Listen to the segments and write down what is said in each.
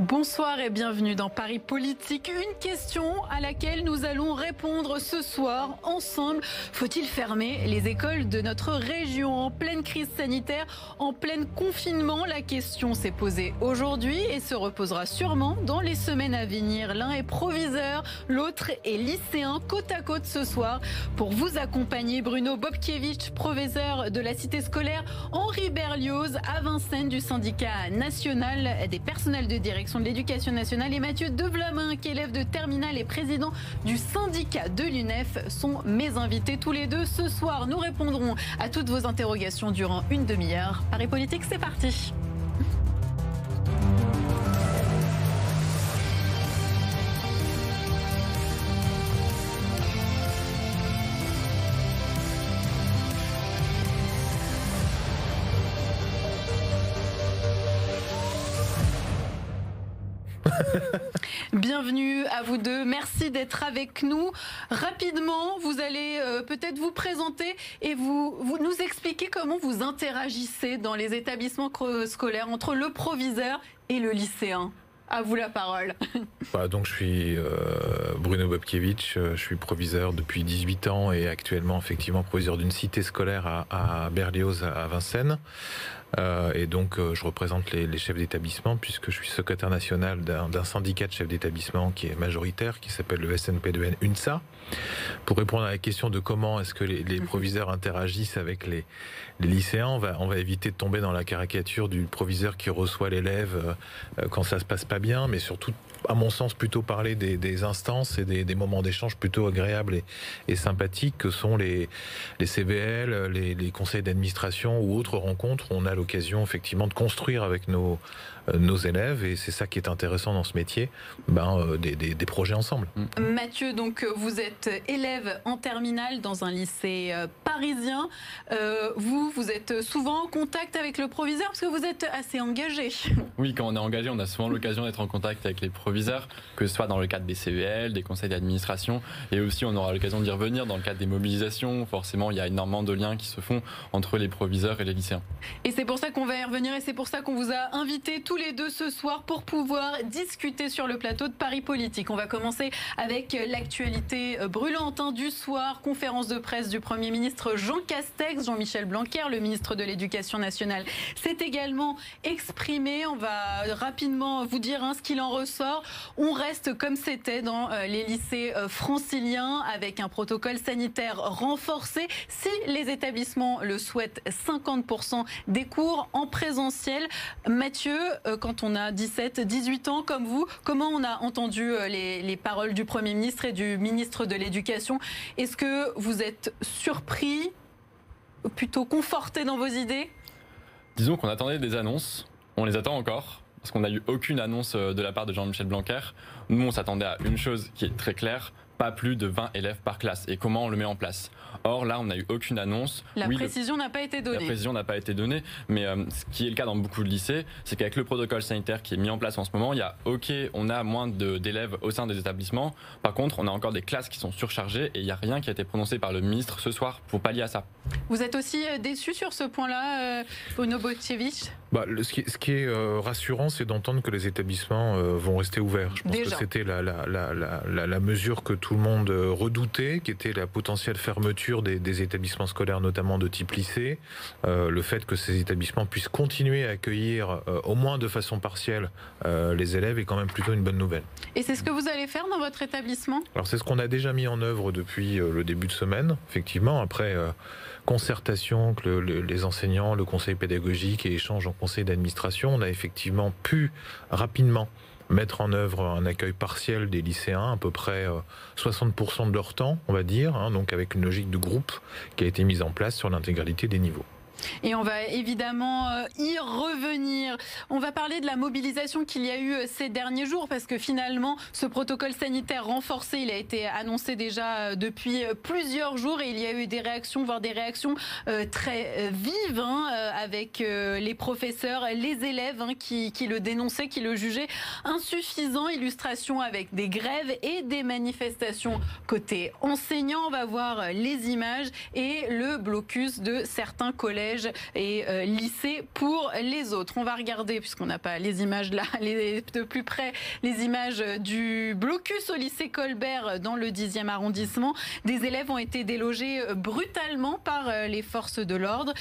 Bonsoir et bienvenue dans Paris Politique. Une question à laquelle nous allons répondre ce soir ensemble. Faut-il fermer les écoles de notre région? En pleine crise sanitaire, en plein confinement La question s'est posée aujourd'hui et se reposera sûrement dans les semaines à venir. L'un est proviseur, l'autre est lycéen, côte à côte ce soir. Pour vous accompagner, Bruno Bobkiewicz, proviseur de la cité scolaire Henri Berlioz à Vincennes du syndicat national des personnels de direction de l'éducation nationale et Mathieu Devlamin, qui est élève de terminale et président du syndicat de l'UNEF, sont mes invités tous les deux ce soir. Nous répondrons à toutes vos interrogations durant une demi-heure. Paris Politique, c'est parti. Bienvenue à vous deux. Merci d'être avec nous. Rapidement, vous allez euh, peut-être vous présenter et vous, nous expliquer comment vous interagissez dans les établissements scolaires entre le proviseur et le lycéen. À vous la parole. Bah, donc je suis euh, Bruno Bobkiewicz, euh, je suis proviseur depuis 18 ans et actuellement effectivement proviseur d'une cité scolaire à Berlioz à Vincennes. Euh, et donc, euh, je représente les, chefs d'établissement puisque je suis secrétaire national d'un syndicat de chefs d'établissement qui est majoritaire, qui s'appelle le SNP2N UNSA. Pour répondre à la question de comment est-ce que les, les, mhm. proviseurs interagissent avec les, les, lycéens, on va, on va éviter de tomber dans la caricature du proviseur qui reçoit l'élève euh, quand ça se passe pas bien, mais surtout à mon sens, plutôt parler des, des instances et des, des moments d'échange plutôt agréables et, et, sympathiques que sont les, les CVL, les, les conseils d'administration ou autres rencontres. On a l'occasion effectivement de construire avec nos, nos élèves et c'est ça qui est intéressant dans ce métier, ben, euh, des, des, des, projets ensemble. Mathieu, donc vous êtes élève en terminale dans un lycée euh, parisien. Euh, vous, vous êtes souvent en contact avec le proviseur parce que vous êtes assez engagé. Oui, quand on est engagé, on a souvent l'occasion d'être en contact avec les proviseurs, que ce soit dans le cadre des CVL, des conseils d'administration, et aussi on aura l'occasion d'y revenir dans le cadre des mobilisations. Forcément, il y a énormément de liens qui se font entre les proviseurs et les lycéens. Et c'est pour ça qu'on va y revenir et c'est pour ça qu'on vous a invités tous les deux ce soir pour pouvoir discuter sur le plateau de Paris Politique. On va commencer avec l'actualité brûlante hein, du soir, conférence de presse du Premier ministre Jean Castex, Jean-Michel Blanquer, le ministre de l'Éducation nationale, s'est également exprimé. On va rapidement vous dire hein, ce qu'il en ressort. On reste comme c'était dans euh, les lycées euh, franciliens avec un protocole sanitaire renforcé. Si les établissements le souhaitent, 50% des cours en présentiel. Mathieu, euh, quand on a 17, 18 ans comme vous, comment on a entendu les, les paroles du Premier ministre et du ministre de l'Éducation? Est-ce que vous êtes surpris, plutôt conforté dans vos idées? Disons qu'on attendait des annonces. On les attend encore parce qu'on n'a eu aucune annonce de la part de Jean-Michel Blanquer. Nous, on s'attendait à une chose qui est très claire, pas plus de 20 élèves par classe. Et comment on le met en place? Or, là, on n'a eu aucune annonce. La oui, précision n'a pas été donnée. La précision n'a pas été donnée, mais euh, ce qui est le cas dans beaucoup de lycées, c'est qu'avec le protocole sanitaire qui est mis en place en ce moment, il y a, ok, on a moins d'élèves au sein des établissements. Par contre, on a encore des classes qui sont surchargées et il n'y a rien qui a été prononcé par le ministre ce soir pour pallier à ça. Vous êtes aussi euh, déçu sur ce point-là, euh, Botchevich bah, le, ce, qui, ce, qui, est euh, rassurant, c'est d'entendre que les établissements euh, vont rester ouverts. Je pense Déjà. que c'était la, la, la, la, mesure que tout le monde euh, redoutait, qui était la potentielle fermeture des, des établissements scolaires, notamment de type lycée. Euh, le fait que ces établissements puissent continuer à accueillir, euh, au moins de façon partielle, euh, les élèves est quand même plutôt une bonne nouvelle. Et c'est ce que vous allez faire dans votre établissement? Alors c'est ce qu'on a déjà mis en œuvre depuis le début de semaine, effectivement. Après concertation que le, le, les enseignants, le conseil pédagogique et échange en conseil d'administration, on a effectivement pu rapidement mettre en œuvre un accueil partiel des lycéens, à peu près 60% de leur temps, on va dire, hein, donc avec une logique de groupe qui a été mise en place sur l'intégralité des niveaux. Et on va évidemment euh, y revenir. On va parler de la mobilisation qu'il y a eu euh, ces derniers jours parce que finalement, ce protocole sanitaire renforcé, il a été annoncé déjà euh, depuis plusieurs jours et il y a eu des réactions, voire des réactions très vives hein, avec les professeurs, les élèves hein, qui, qui le dénonçaient, qui le jugeaient insuffisant. Illustration avec des grèves et des manifestations côté enseignants. On va voir les images et le blocus de certains collèges collèges et lycées pour les autres. On va regarder, puisqu'on n'a pas les images là, les, de plus près, les images du blocus au lycée Colbert dans le 10e arrondissement. Des élèves ont été délogés brutalement par les forces de l'ordre.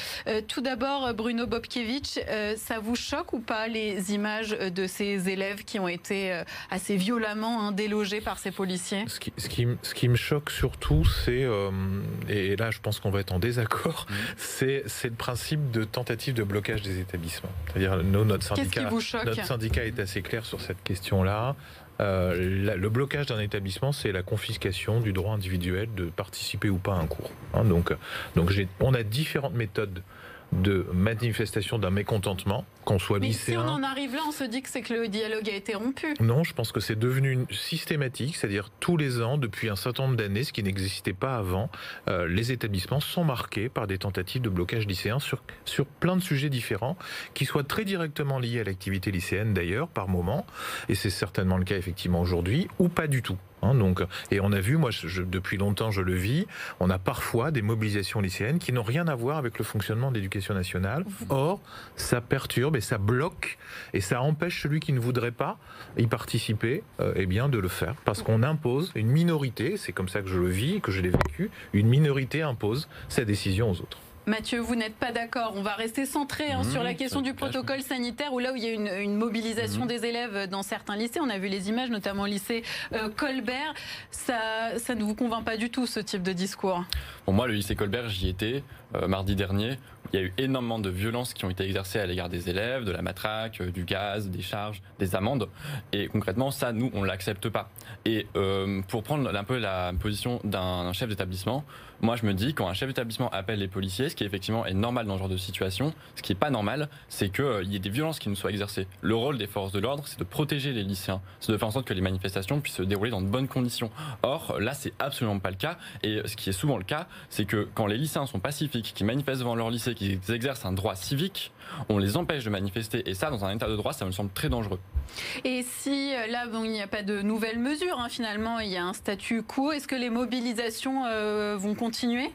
Tout d'abord, Bruno Bobkiewicz, ça vous choque ou pas les images de ces élèves qui ont été assez violemment hein, délogés par ces policiers? Ce qui, ce, qui, ce qui, me choque surtout, c'est, euh, et là je pense qu'on va être en désaccord, mmh. c'est, le principe de tentative de blocage des établissements. C'est-à-dire notre syndicat, notre syndicat est assez clair sur cette question-là. Euh, le blocage d'un établissement, c'est la confiscation du droit individuel de participer ou pas à un cours. Hein, donc, donc on a différentes méthodes de manifestation d'un mécontentement, qu'on soit Mais lycéen. Si on en arrive là, on se dit que c'est que le dialogue a été rompu. Non, je pense que c'est devenu systématique, c'est-à-dire tous les ans, depuis un certain nombre d'années, ce qui n'existait pas avant, euh, les établissements sont marqués par des tentatives de blocage lycéen sur, sur plein de sujets différents, qui soient très directement liés à l'activité lycéenne d'ailleurs, par moment, et c'est certainement le cas effectivement aujourd'hui, ou pas du tout. Hein, donc, et on a vu, moi, je, depuis longtemps, je le vis, on a parfois des mobilisations lycéennes qui n'ont rien à voir avec le fonctionnement de l'éducation nationale. Or, ça perturbe et ça bloque et ça empêche celui qui ne voudrait pas y participer, euh, eh bien, de le faire, parce qu'on impose une minorité. C'est comme ça que je le vis, que je l'ai vécu. Une minorité impose sa décision aux autres. Mathieu, vous n'êtes pas d'accord. On va rester centré hein, sur la question du protocole sanitaire, où là où il y a une, mobilisation mmh. des élèves dans certains lycées, on a vu les images, notamment au lycée euh, Colbert. Ça, ça ne vous convainc pas du tout, ce type de discours? Pour moi, le lycée Colbert, j'y étais euh, mardi dernier. Il y a eu énormément de violences qui ont été exercées à l'égard des élèves, de la matraque, euh, du gaz, des charges, des amendes. Et concrètement, ça, nous, on l'accepte pas. Et pour prendre un peu la position d'un chef d'établissement, moi, je me dis, quand un chef d'établissement appelle les policiers, ce qui effectivement est normal dans ce genre de situation, ce qui est pas normal, c'est qu'il euh, y ait des violences qui nous soient exercées. Le rôle des forces de l'ordre, c'est de protéger les lycéens, c'est de faire en sorte que les manifestations puissent se dérouler dans de bonnes conditions. Or, là, c'est absolument pas le cas. Et ce qui est souvent le cas, c'est que quand les lycéens sont pacifiques, qui manifestent devant leur lycée, qui exercent un droit civique, on les empêche de manifester. Et ça, dans un état de droit, ça me semble très dangereux. Et si euh, là, il n'y a pas de nouvelles mesures, hein, finalement, il y a un statu quo, est-ce que les mobilisations euh, vont continuer?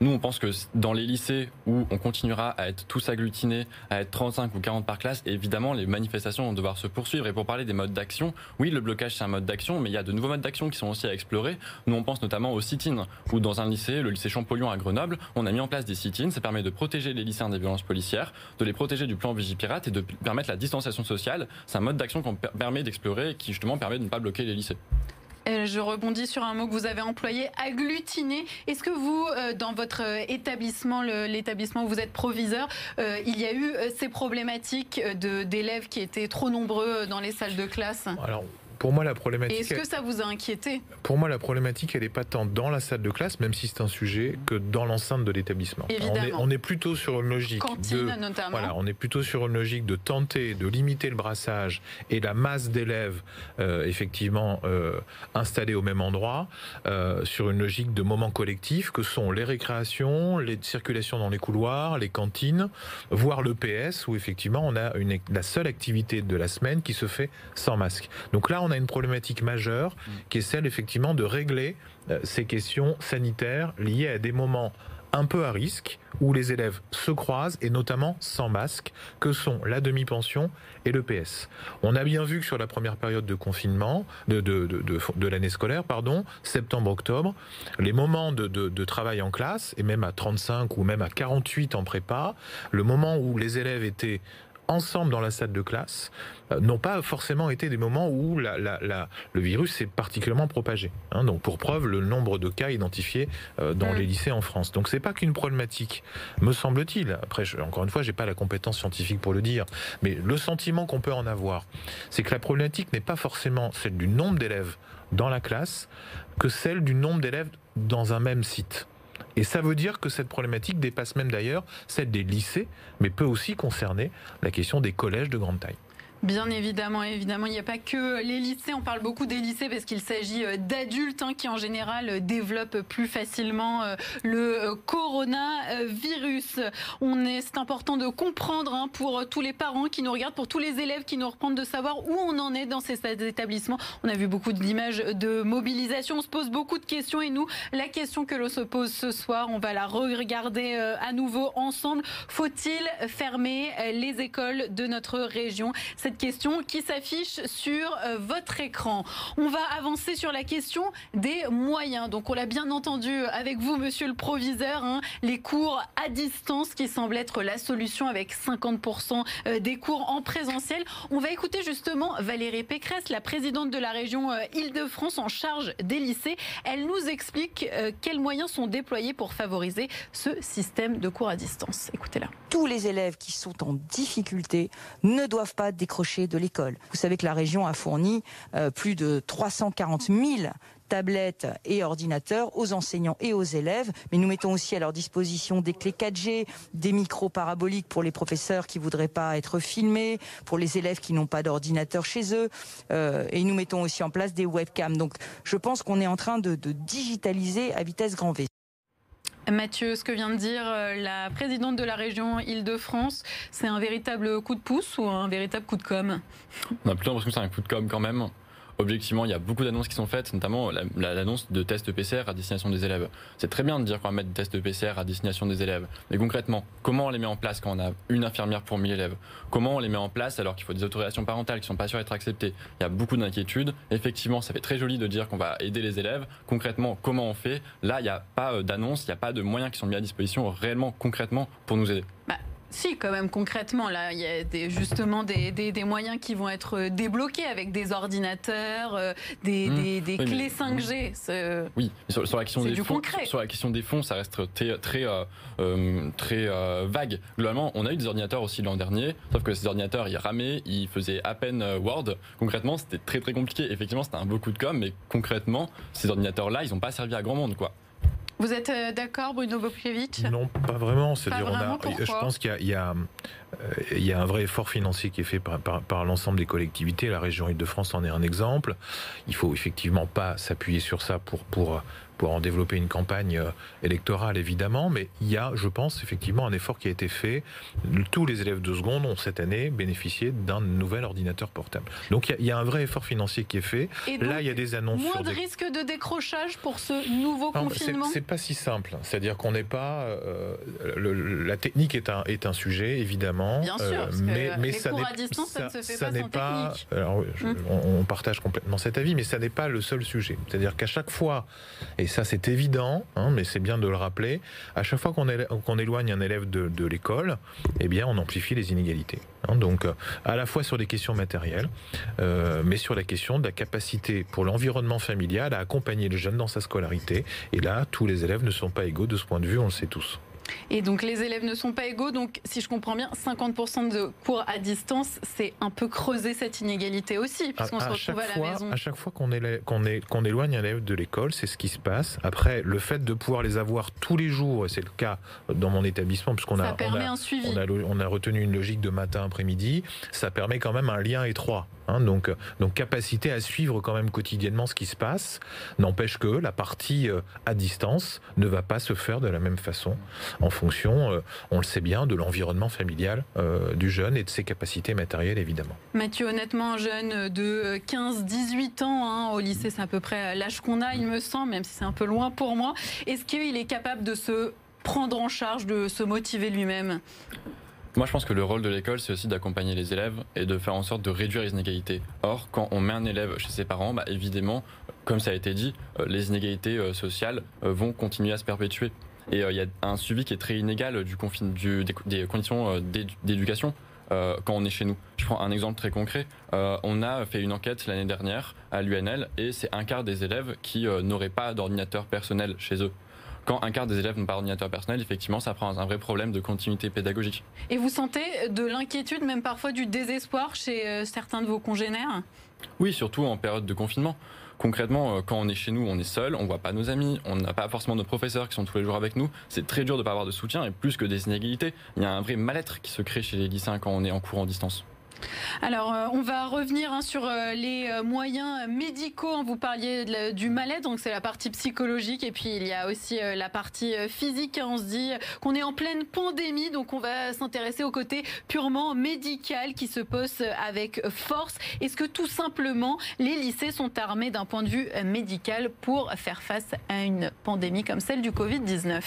Nous, on pense que dans les lycées où on continuera à être tous agglutinés, à être 35 ou 40 par classe, évidemment, les manifestations vont devoir se poursuivre. Et pour parler des modes d'action, oui, le blocage, c'est un mode d'action, mais il y a de nouveaux modes d'action qui sont aussi à explorer. Nous, on pense notamment au sit-in, où dans un lycée, le lycée Champollion à Grenoble, on a mis en place des sit-in. Ça permet de protéger les lycéens des violences policières, de les protéger du plan Vigipirate et de permettre la distanciation sociale. C'est un mode d'action qu'on permet d'explorer et qui, justement, permet de ne pas bloquer les lycées. Euh, je rebondis sur un mot que vous avez employé, agglutiner. Est-ce que vous, euh, dans votre euh, établissement, l'établissement où vous êtes proviseur, il y a eu ces problématiques d'élèves qui étaient trop nombreux dans les salles de classe? Pour moi, la problématique. Est-ce que ça vous a inquiété Pour moi, la problématique, elle n'est pas tant dans la salle de classe, même si c'est un sujet, que dans l'enceinte de l'établissement. On est, plutôt sur une logique. Cantine, notamment. Voilà, on est plutôt sur une logique de tenter de limiter le brassage et la masse d'élèves, euh, effectivement, euh, installés au même endroit, euh, sur une logique de moment collectif que sont les récréations, les circulations dans les couloirs, les cantines, voire le PS, où effectivement, on a une, la seule activité de la semaine qui se fait sans masque. Donc là, on a une problématique majeure qui est celle effectivement de régler euh, ces questions sanitaires liées à des moments un peu à risque, où les élèves se croisent, et notamment sans masque, que sont la demi-pension et le PS. On a bien vu que sur la première période de confinement, de l'année scolaire, pardon, septembre-octobre, les moments de, travail en classe, et même à 35 ou même à 48 en prépa, le moment où les élèves étaient ensemble dans la salle de classe euh, n'ont pas forcément été des moments où la, le virus s'est particulièrement propagé. Hein. donc pour preuve, le nombre de cas identifiés euh, dans les lycées en France. Donc c'est pas qu'une problématique, me semble-t-il. Après, encore une fois, j'ai pas la compétence scientifique pour le dire, mais le sentiment qu'on peut en avoir, c'est que la problématique n'est pas forcément celle du nombre d'élèves dans la classe, que celle du nombre d'élèves dans un même site. Et ça veut dire que cette problématique dépasse même d'ailleurs celle des lycées, mais peut aussi concerner la question des collèges de grande taille. Bien évidemment, évidemment, il n'y a pas que les lycées. On parle beaucoup des lycées parce qu'il s'agit euh, d'adultes hein, qui, en général, euh, développent plus facilement euh, le coronavirus. On est, c'est important de comprendre hein, pour tous les parents qui nous regardent, pour tous les élèves qui nous reprennent, de savoir où on en est dans ces établissements. On a vu beaucoup d'images de mobilisation. On se pose beaucoup de questions et nous, la question que l'on se pose ce soir, on va la regarder à nouveau ensemble. Faut-il fermer les écoles de notre région? Question qui s'affiche sur euh, votre écran. On va avancer sur la question des moyens. Donc on l'a bien entendu avec vous, monsieur le proviseur, hein, les cours à distance qui semblent être la solution avec 50% euh, des cours en présentiel. On va écouter justement Valérie Pécresse, la présidente de la région euh, Île-de-France en charge des lycées. Elle nous explique quels moyens sont déployés pour favoriser ce système de cours à distance. Écoutez-la. Tous les élèves qui sont en difficulté ne doivent pas décrocher de l'école. Vous savez que la région a fourni euh, plus de 340 000 tablettes et ordinateurs aux enseignants et aux élèves, mais nous mettons aussi à leur disposition des clés 4G, des micros paraboliques pour les professeurs qui voudraient pas être filmés, pour les élèves qui n'ont pas d'ordinateur chez eux, euh, et nous mettons aussi en place des webcams. Donc je pense qu'on est en train de digitaliser à vitesse grand V. Mathieu, ce que vient de dire euh, la présidente de la région Île-de-France, c'est un véritable coup de pouce ou un véritable coup de com' On a plutôt l'impression que c'est un coup de com' quand même objectivement, il y a beaucoup d'annonces qui sont faites, notamment l'annonce de tests PCR à destination des élèves. C'est très bien de dire qu'on va mettre des tests PCR à destination des élèves. Mais concrètement, comment on les met en place quand on a une infirmière pour 1000 élèves? Comment on les met en place alors qu'il faut des autorisations parentales qui sont pas sûres d'être acceptées? Il y a beaucoup d'inquiétudes. Effectivement, ça fait très joli de dire qu'on va aider les élèves. Concrètement, comment on fait? Là, il n'y a pas euh, d'annonce, il n'y a pas de moyens qui sont mis à disposition réellement, concrètement, pour nous aider. Bah, si, quand même, concrètement, là, il y a des, justement des, des, moyens qui vont être euh, débloqués avec des ordinateurs, euh, des, mmh. clés 5G. Oui, sur, la question des fonds, sur la question des fonds, ça reste très, très, euh, très vague. Globalement, on a eu des ordinateurs aussi l'an dernier, sauf que ces ordinateurs, ils ramaient, ils faisaient à peine Word. Concrètement, c'était très très compliqué. Effectivement, c'était un beau coup de com, mais concrètement, ces ordinateurs-là, ils n'ont pas servi à grand monde, quoi. Vous êtes euh, d'accord, Bruno Bokevich Non, pas vraiment. C'est-à-dire, je pense qu'il y, a, un vrai effort financier qui est fait par, l'ensemble des collectivités. La région Île-de-France en est un exemple. Il faut effectivement pas s'appuyer sur ça pour, pour pour en développer une campagne euh, électorale, évidemment, mais il y a, je pense, effectivement un effort qui a été fait. Tous les élèves de seconde ont cette année bénéficié d'un nouvel ordinateur portable. Donc il y, a un vrai effort financier qui est fait. Là, il y a des annonces. Moins de risque de décrochage pour ce nouveau confinement? C'est pas si simple. C'est-à-dire qu'on n'est pas. Euh, la technique est un, est un sujet, évidemment. Bien sûr, euh, mais, mais ça n'est pas. Alors, hum. on, on partage complètement cet avis, mais ça n'est pas le seul sujet. C'est-à-dire qu'à chaque fois, et ça c'est évident, hein, mais c'est bien de le rappeler, à chaque fois qu'on éloigne un élève de, l'école, eh bien on amplifie les inégalités. Hein. donc à la fois sur des questions matérielles, euh, mais sur la question de la capacité pour l'environnement familial à accompagner le jeune dans sa scolarité. Et là, tous les élèves ne sont pas égaux de ce point de vue, on le sait tous. Et donc les élèves ne sont pas égaux. Donc si je comprends bien, 50% de cours à distance, c'est un peu creuser cette inégalité aussi, puisqu'on se retrouve à la maison. À chaque fois qu'on éloigne un élève de l'école, c'est ce qui se passe. Après, le fait de pouvoir les avoir tous les jours, c'est le cas dans mon établissement, puisqu'on a, on a, retenu une logique de matin après-midi, ça permet quand même un lien étroit. Hein. donc, donc capacité à suivre quand même quotidiennement ce qui se passe, n'empêche que la partie euh, à distance ne va pas se faire de la même façon en fonction, euh, on le sait bien, de l'environnement familial euh, du jeune et de ses capacités matérielles, évidemment. Mathieu, honnêtement, un jeune de 15-18 ans, hein, au lycée, c'est à peu près l'âge qu'on a, il me semble, même si c'est un peu loin pour moi. Est-ce qu'il est capable de se prendre en charge, de se motiver lui-même? Moi, je pense que le rôle de l'école, c'est aussi d'accompagner les élèves et de faire en sorte de réduire les inégalités. Or, quand on met un élève chez ses parents, bah, évidemment, comme ça a été dit, euh, les inégalités sociales vont continuer à se perpétuer. Et euh, il y a un suivi qui est très inégal du, du des, conditions euh, d'éducation. Euh, quand on est chez nous. Je prends un exemple très concret. on a fait une enquête l'année dernière à l'UNL et c'est un quart des élèves qui n'auraient pas d'ordinateur personnel chez eux. Quand un quart des élèves n'ont pas d'ordinateur personnel, effectivement, ça prend un vrai problème de continuité pédagogique. Et vous sentez de l'inquiétude, même parfois du désespoir chez certains de vos congénères? Oui, surtout en période de confinement concrètement, euh, quand on est chez nous, on est seul, on voit pas nos amis, on n'a pas forcément nos professeurs qui sont tous les jours avec nous. C'est très dur de pas avoir de soutien et plus que des inégalités, il y a un vrai mal-être qui se crée chez les lycéens quand on est en cours en distance. Alors, euh, on va revenir hein, sur euh, les euh, moyens médicaux. Vous parliez du mal-être, donc c'est la partie psychologique, et puis il y a aussi la partie physique. On se dit qu'on est en pleine pandémie, donc on va s'intéresser au côté purement médical qui se pose avec force. Est-ce que tout simplement les lycées sont armés d'un point de vue médical pour faire face à une pandémie comme celle du Covid-19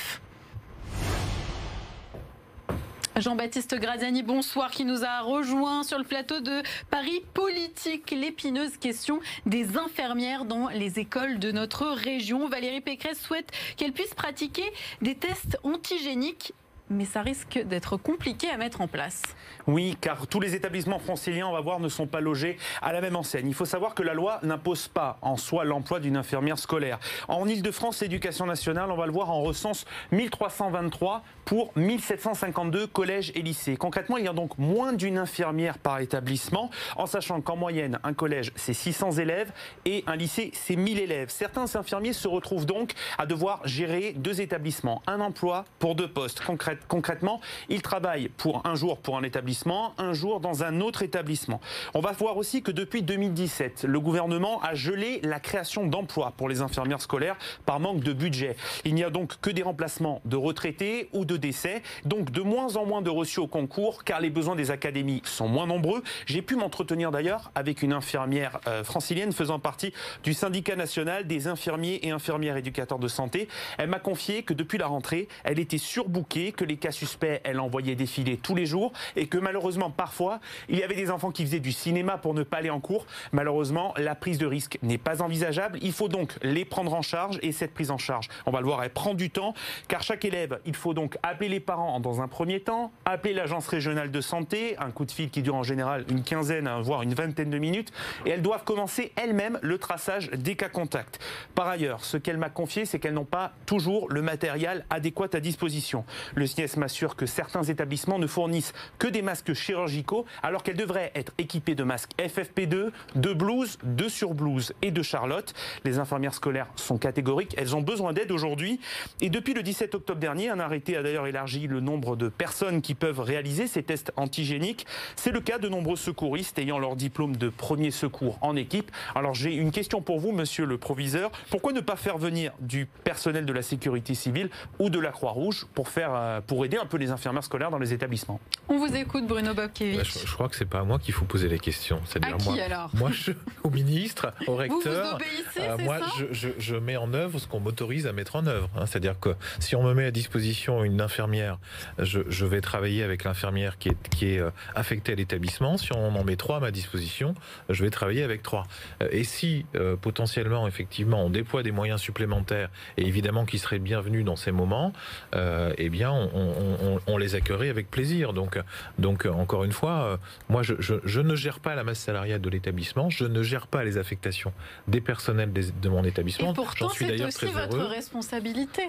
Jean-Baptiste Graziani, bonsoir, qui nous a rejoint sur le plateau de Paris Politique. L'épineuse question des infirmières dans les écoles de notre région. Valérie Pécresse souhaite qu'elles puissent pratiquer des tests antigéniques mais ça risque d'être compliqué à mettre en place. Oui, car tous les établissements franciliens, on va voir, ne sont pas logés à la même enseigne. Il faut savoir que la loi n'impose pas en soi l'emploi d'une infirmière scolaire. En Ile-de-France, l'éducation nationale, on va le voir, en recense 1323 pour 1752 collèges et lycées. Concrètement, il y a donc moins d'une infirmière par établissement, en sachant qu'en moyenne, un collège, c'est 600 élèves et un lycée, c'est 1000 élèves. Certains infirmiers se retrouvent donc à devoir gérer deux établissements, un emploi pour deux postes. Concrètement, concrètement, ils travaillent pour un jour pour un établissement, un jour dans un autre établissement. On va voir aussi que depuis 2017, le gouvernement a gelé la création d'emplois pour les infirmières scolaires par manque de budget. Il n'y a donc que des remplacements de retraités ou de décès, donc de moins en moins de reçus au concours car les besoins des académies sont moins nombreux. J'ai pu m'entretenir d'ailleurs avec une infirmière euh, francilienne faisant partie du syndicat national des infirmiers et infirmières éducateurs de santé. Elle m'a confié que depuis la rentrée, elle était surbookée, que les cas suspects, elle envoyait défiler tous les jours et que malheureusement, parfois, il y avait des enfants qui faisaient du cinéma pour ne pas aller en cours. Malheureusement, la prise de risque n'est pas envisageable. Il faut donc les prendre en charge et cette prise en charge, on va le voir, elle prend du temps car chaque élève, il faut donc appeler les parents dans un premier temps, appeler l'agence régionale de santé, un coup de fil qui dure en général une quinzaine, voire une vingtaine de minutes, et elles doivent commencer elles-mêmes le traçage des cas contacts. Par ailleurs, ce qu'elle m'a confié, c'est qu'elles n'ont pas toujours le matériel adéquat à disposition. Le m'assure que certains établissements ne fournissent que des masques chirurgicaux alors qu'elles devraient être équipées de masques FFP2, de blouses, de surblouses et de Charlotte. Les infirmières scolaires sont catégoriques, elles ont besoin d'aide aujourd'hui. Et depuis le 17 octobre dernier, un arrêté a d'ailleurs élargi le nombre de personnes qui peuvent réaliser ces tests antigéniques. C'est le cas de nombreux secouristes ayant leur diplôme de premier secours en équipe. Alors j'ai une question pour vous, monsieur le proviseur. Pourquoi ne pas faire venir du personnel de la sécurité civile ou de la Croix-Rouge pour, faire, euh, pour aider un peu les infirmières scolaires dans les établissements. On vous écoute, Bruno Bobkevich. Bah, je, crois que c'est pas à moi qu'il faut poser les questions. cest à, qui moi, alors Moi, je, au ministre, au recteur. Vous, obéissez, euh, moi, je, je, mets en œuvre ce qu'on m'autorise à mettre en œuvre. Hein. C'est-à-dire que si on me met à disposition une infirmière, je, vais travailler avec l'infirmière qui est, qui est euh, affectée à l'établissement. Si on en met trois à ma disposition, je vais travailler avec trois. Euh, et si potentiellement, effectivement, on déploie des moyens supplémentaires, et évidemment qui seraient bienvenus dans ces moments, eh bien, on on, les accueillerait avec plaisir. Donc, donc encore une fois, euh, moi, je, ne gère pas la masse salariale de l'établissement, je ne gère pas les affectations des personnels de mon établissement. Et pourtant, c'est aussi votre responsabilité.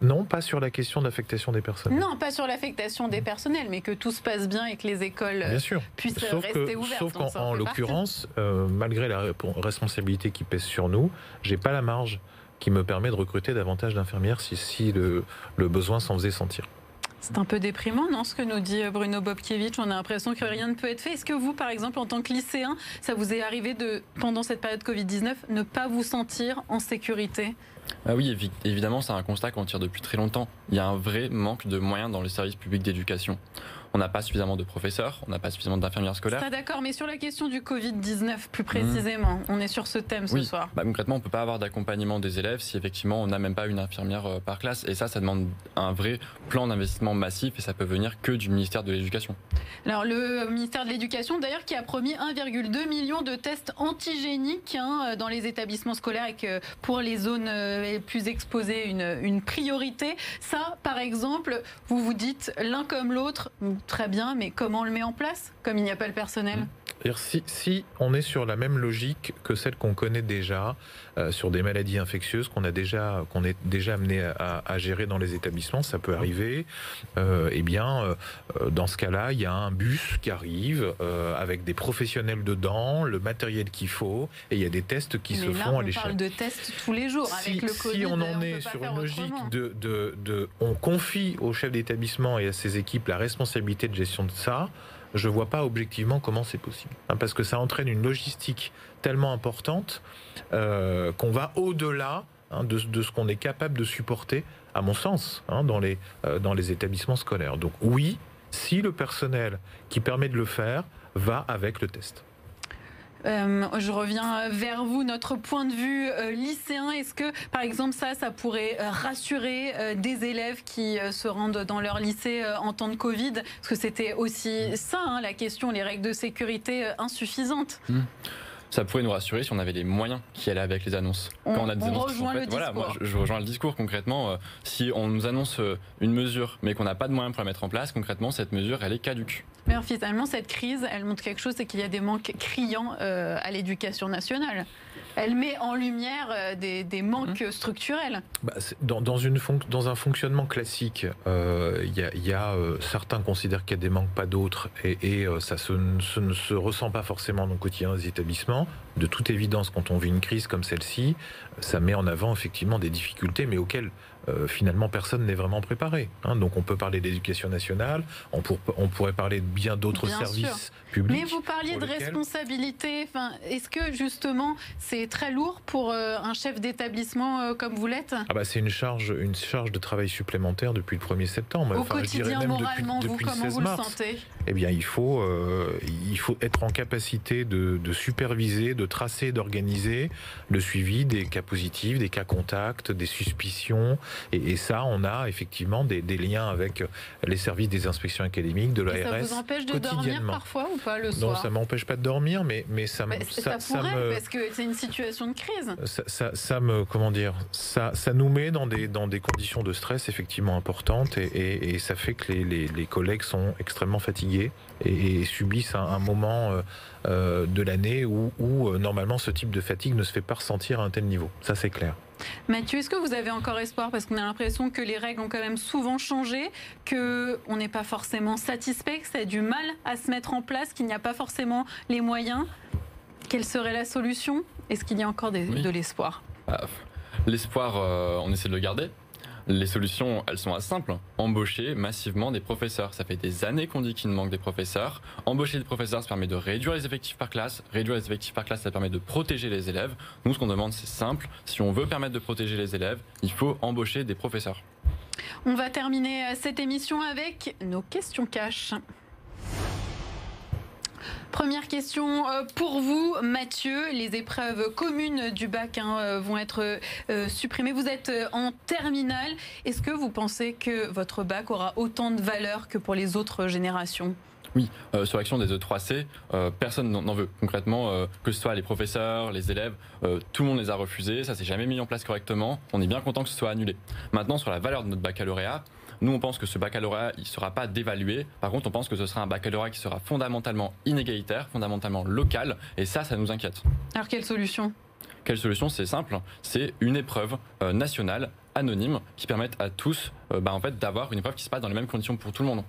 Non, pas sur la question d'affectation des personnels. Non, pas sur l'affectation des personnels, mais que tout se passe bien et que les écoles puissent rester ouvertes. Sauf qu'en l'occurrence, euh, malgré la responsabilité qui pèse sur nous, j'ai pas la marge qui me permet de recruter davantage d'infirmières si, si le, le besoin s'en faisait sentir. C'est un peu déprimant, non, ce que nous dit Bruno Bobkiewicz? On a l'impression que rien ne peut être fait. Est-ce que vous, par exemple, en tant que lycéen, ça vous est arrivé de, pendant cette période Covid-19, ne pas vous sentir en sécurité? Ah oui, évidemment, c'est un constat qu'on tire depuis très longtemps. Il y a un vrai manque de moyens dans les services publics d'éducation on n'a pas suffisamment de professeurs, on n'a pas suffisamment d'infirmières scolaires. D'accord, mais sur la question du Covid-19 plus précisément, on est sur ce thème ce soir. Bah, concrètement, on ne peut pas avoir d'accompagnement des élèves si effectivement on n'a même pas une infirmière euh, par classe. Et ça, ça demande un vrai plan d'investissement massif et ça peut venir que du ministère de l'Éducation. Alors le ministère de l'Éducation d'ailleurs qui a promis 1,2 million de tests antigéniques hein, dans les établissements scolaires et que pour les zones euh, les plus exposées une, une priorité. Ça, par exemple, vous vous dites l'un comme l'autre, très bien, mais comment on le met en place comme il n'y a pas le personnel? Mmh. Si, si, on est sur la même logique que celle qu'on connaît déjà sur des maladies infectieuses qu'on a déjà qu'on est déjà amené à, gérer dans les établissements, ça peut arriver. Euh, eh bien, euh, dans ce cas-là, il y a un bus qui arrive avec des professionnels dedans, le matériel qu'il faut, et il y a des tests qui se font à l'échelle. On parle de tests tous les jours. Si, avec le si on en est sur une logique de, de, de, on confie au chef d'établissement et à ses équipes la responsabilité de gestion de ça. Je vois pas objectivement comment c'est possible. Hein, parce que ça entraîne une logistique tellement importante euh, qu'on va au-delà hein, de, ce qu'on est capable de supporter, à mon sens, hein, dans, les, euh, dans les établissements scolaires. Donc oui, si le personnel qui permet de le faire va avec le test. Euh, je reviens vers vous, notre point de vue euh, lycéen. Est-ce que, par exemple, ça, ça pourrait euh, rassurer des élèves qui se rendent dans leur lycée en temps de Covid? Parce que c'était aussi ça, hein, la question, les règles de sécurité insuffisantes. Mmh. Ça pourrait nous rassurer si on avait les moyens qui allaient avec les annonces. On, Quand on a des annonces rejoint le voilà, moi, je, rejoins le discours concrètement. si on nous annonce une mesure, mais qu'on n'a pas de moyens pour la mettre en place, concrètement, cette mesure, elle est caduque. Mais finalement, cette crise, elle montre quelque chose, c'est qu'il y a des manques criants euh, à l'éducation nationale. Elle met en lumière euh, des, manques mmh. structurels. Bah, dans, une dans, un fonctionnement classique, euh, il y a, certains considèrent qu'il y a des manques, pas d'autres, et, ça ne se ressent pas forcément dans le quotidien des établissements. De toute évidence, quand on vit une crise comme celle-ci, ça met en avant effectivement des difficultés, mais auxquelles euh, finalement personne n'est vraiment préparé. Hein. Donc on peut parler d'éducation nationale, on, on, pourrait parler de bien d'autres services publics. Mais vous parliez de responsabilité. Enfin, Est-ce que justement c'est très lourd pour euh, un chef d'établissement euh, comme vous l'êtes? Ah bah, C'est une charge, une charge de travail supplémentaire depuis le 1er septembre. Au quotidien, moralement, vous, comment vous le sentez? Eh bien, il faut, il faut être en capacité de, superviser, de tracer, d'organiser le suivi des cas positifs, des cas contacts, des suspicions, et, ça, on a effectivement des, liens avec les services des inspections académiques, de l'ARS. Ça vous empêche de dormir parfois ou pas le soir Non, ça m'empêche pas de dormir, mais, mais ça, me. ça, pourrait, parce que c'est une situation de crise. Ça, me. Comment dire? Ça, ça nous met dans des, dans des conditions de stress effectivement importantes et, ça fait que les, les, collègues sont extrêmement fatigués et, subissent un, moment euh, euh, de l'année où, où euh, normalement ce type de fatigue ne se fait pas ressentir à un tel niveau. Ça, c'est clair. Mathieu, est-ce que vous avez encore espoir? Parce qu'on a l'impression que les règles ont quand même souvent changé, qu'on n'est pas forcément satisfait, que ça a du mal à se mettre en place, qu'il n'y a pas forcément les moyens. Quelle serait la solution? Est-ce qu'il y a encore de l'espoir? Bah, L'espoir, euh, on essaie de le garder. Les solutions, elles sont assez simples. Embaucher massivement des professeurs. Ça fait des années qu'on dit qu'il manque des professeurs. Embaucher des professeurs, ça permet de réduire les effectifs par classe. Réduire les effectifs par classe, ça permet de protéger les élèves. Nous, ce qu'on demande, c'est simple. Si on veut permettre de protéger les élèves, il faut embaucher des professeurs. On va terminer euh, cette émission avec nos questions cash. Première question euh, pour vous, Mathieu. Les épreuves communes du bac hein, euh, vont être euh, supprimées. Vous êtes en terminale. Est-ce que vous pensez que votre bac aura autant de valeur que pour les autres générations? Oui, sur l'action des E3C, personne n'en veut. Concrètement, que ce soit les professeurs, les élèves, tout le monde les a refusés, ça s'est jamais mis en place correctement. On est bien content que ce soit annulé. Maintenant, sur la valeur de notre baccalauréat, nous, on pense que ce baccalauréat, il ne sera pas dévalué. Par contre, on pense que ce sera un baccalauréat qui sera fondamentalement inégalitaire, fondamentalement local. Et ça, ça nous inquiète. Alors, quelle solution? Quelle solution? C'est simple, c'est une épreuve euh, nationale anonyme qui permette à tous euh, bah, en fait, d'avoir une épreuve qui se passe dans les mêmes conditions pour tout le monde.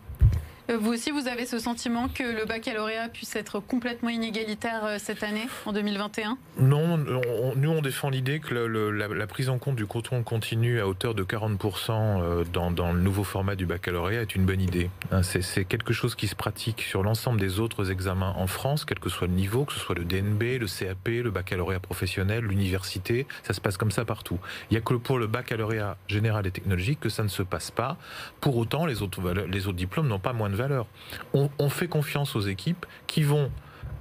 Vous aussi, vous avez ce sentiment que le baccalauréat puisse être complètement inégalitaire euh, cette année, en 2021 Non, nous on défend l'idée que la, prise en compte du contrôle continu à hauteur de 40% euh, dans, dans, le nouveau format du baccalauréat est une bonne idée. Hein, c'est quelque chose qui se pratique sur l'ensemble des autres examens en France, quel que soit le niveau, que ce soit le DNB, le CAP, le baccalauréat professionnel, l'université, ça se passe comme ça partout. Il n'y a que pour le baccalauréat général et technologique que ça ne se passe pas. Pour autant, les autres, les autres diplômes n'ont pas moins de valeur. On, fait confiance aux équipes qui vont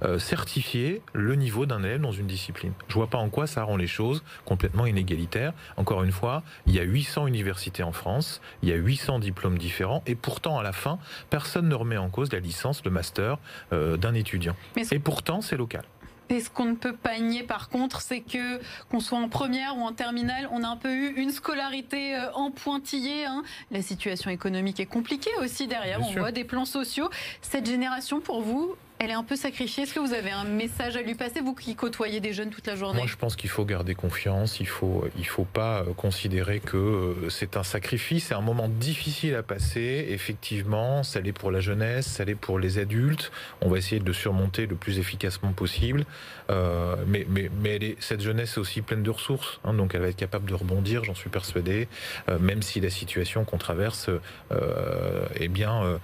euh, certifier le niveau d'un élève dans une discipline. Je vois pas en quoi ça rend les choses complètement inégalitaires. Encore une fois, il y a 800 universités en France, il y a 800 diplômes différents, et pourtant à la fin, personne ne remet en cause la licence, le master euh, d'un étudiant. et pourtant, c'est local. Et ce qu'on ne peut pas nier par contre, c'est que qu'on soit en première ou en terminale, on a un peu eu une scolarité euh, en pointillé. Hein. La situation économique est compliquée aussi derrière. on voit des plans sociaux. Cette génération, pour vous, Elle est un peu sacrifiée. Est-ce que vous avez un message à lui passer, vous qui côtoyez des jeunes toute la journée? Moi, je pense qu'il faut garder confiance. Il faut, il faut pas euh, considérer que euh, c'est un sacrifice. C'est un moment difficile à passer. Effectivement, ça l'est pour la jeunesse, ça l'est pour les adultes. On va essayer de le surmonter le plus efficacement possible. Euh, mais mais, mais cette jeunesse est aussi pleine de ressources. Hein, donc, elle va être capable de rebondir, j'en suis persuadé. Même si la situation qu'on traverse, eh bien,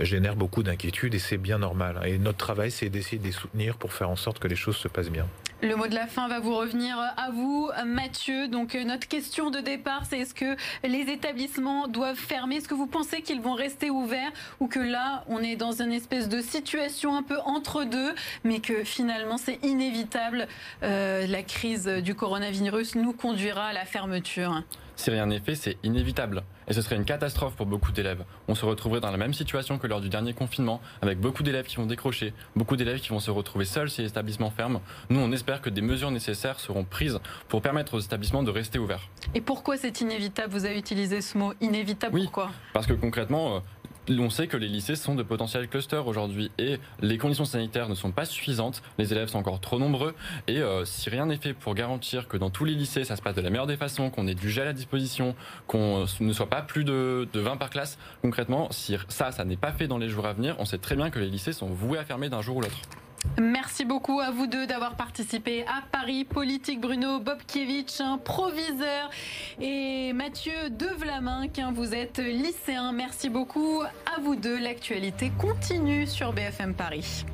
génère beaucoup d'inquiétudes et c'est bien normal. Et notre travail, c'est d'essayer de les soutenir pour faire en sorte que les choses se passent bien. Le mot de la fin va vous revenir à vous, Mathieu. Donc euh, notre question de départ, c'est est-ce que les établissements doivent fermer? Est-ce que vous pensez qu'ils vont rester ouverts ou que là, on est dans une espèce de situation un peu entre deux, mais que finalement c'est inévitable euh, La crise du coronavirus nous conduira à la fermeture? Si rien n'est fait, c'est inévitable. Et ce serait une catastrophe pour beaucoup d'élèves. On se retrouverait dans la même situation que lors du dernier confinement, avec beaucoup d'élèves qui vont décrocher, beaucoup d'élèves qui vont se retrouver seuls si les établissements ferment. Nous, on espère que des mesures nécessaires seront prises pour permettre aux établissements de rester ouverts. Et pourquoi c'est inévitable? Vous avez utilisé ce mot inévitable. Oui, pourquoi? Parce que concrètement, euh, on sait que les lycées sont de potentiels clusters aujourd'hui. Et les conditions sanitaires ne sont pas suffisantes, les élèves sont encore trop nombreux. Et euh, si rien n'est fait pour garantir que dans tous les lycées ça se passe de la meilleure des façons, qu'on ait du gel à disposition, qu'on ne soit pas plus de, de 20 par classe, concrètement si ça, ça n'est pas fait dans les jours à venir, on sait très bien que les lycées sont voués à fermer d'un jour ou l'autre. Merci beaucoup à vous deux d'avoir participé à Paris Politique. Bruno Bobkiewicz, proviseur, et Mathieu Devlaminck, vous êtes lycéen. Merci beaucoup à vous deux. L'actualité continue sur BFM Paris.